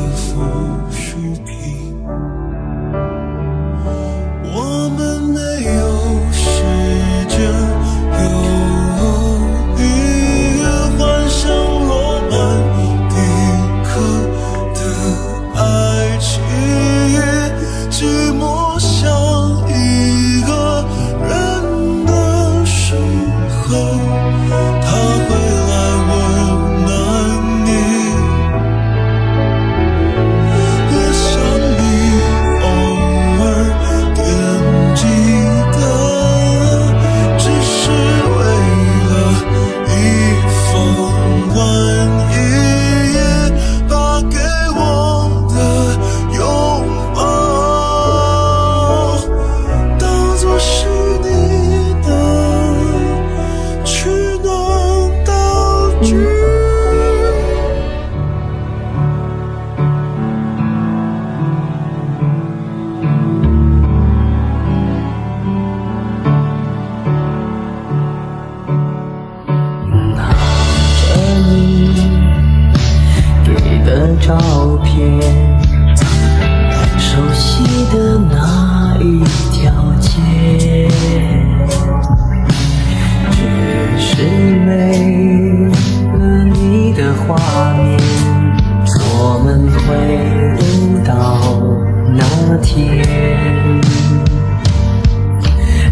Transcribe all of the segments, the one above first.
的附属品是没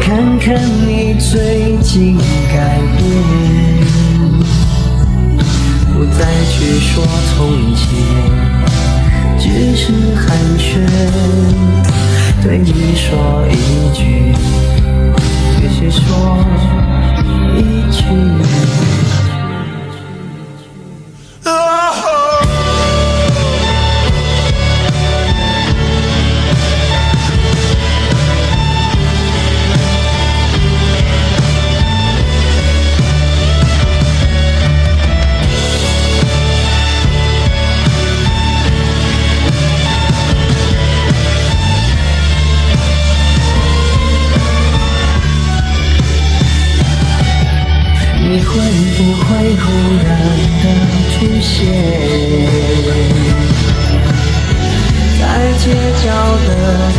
看看你最近改变，不再去说从前，只是寒暄，对你说一句，只是说一句。忽然的出现，在街角的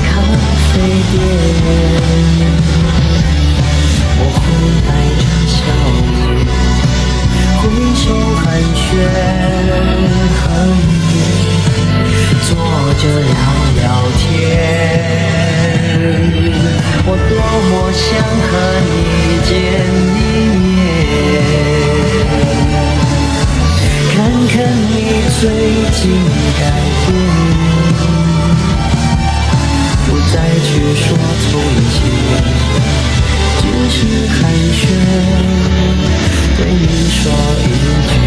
咖啡店？我会带着笑脸，挥手寒暄，经改变不再去说从前只是寒暄对你说一句。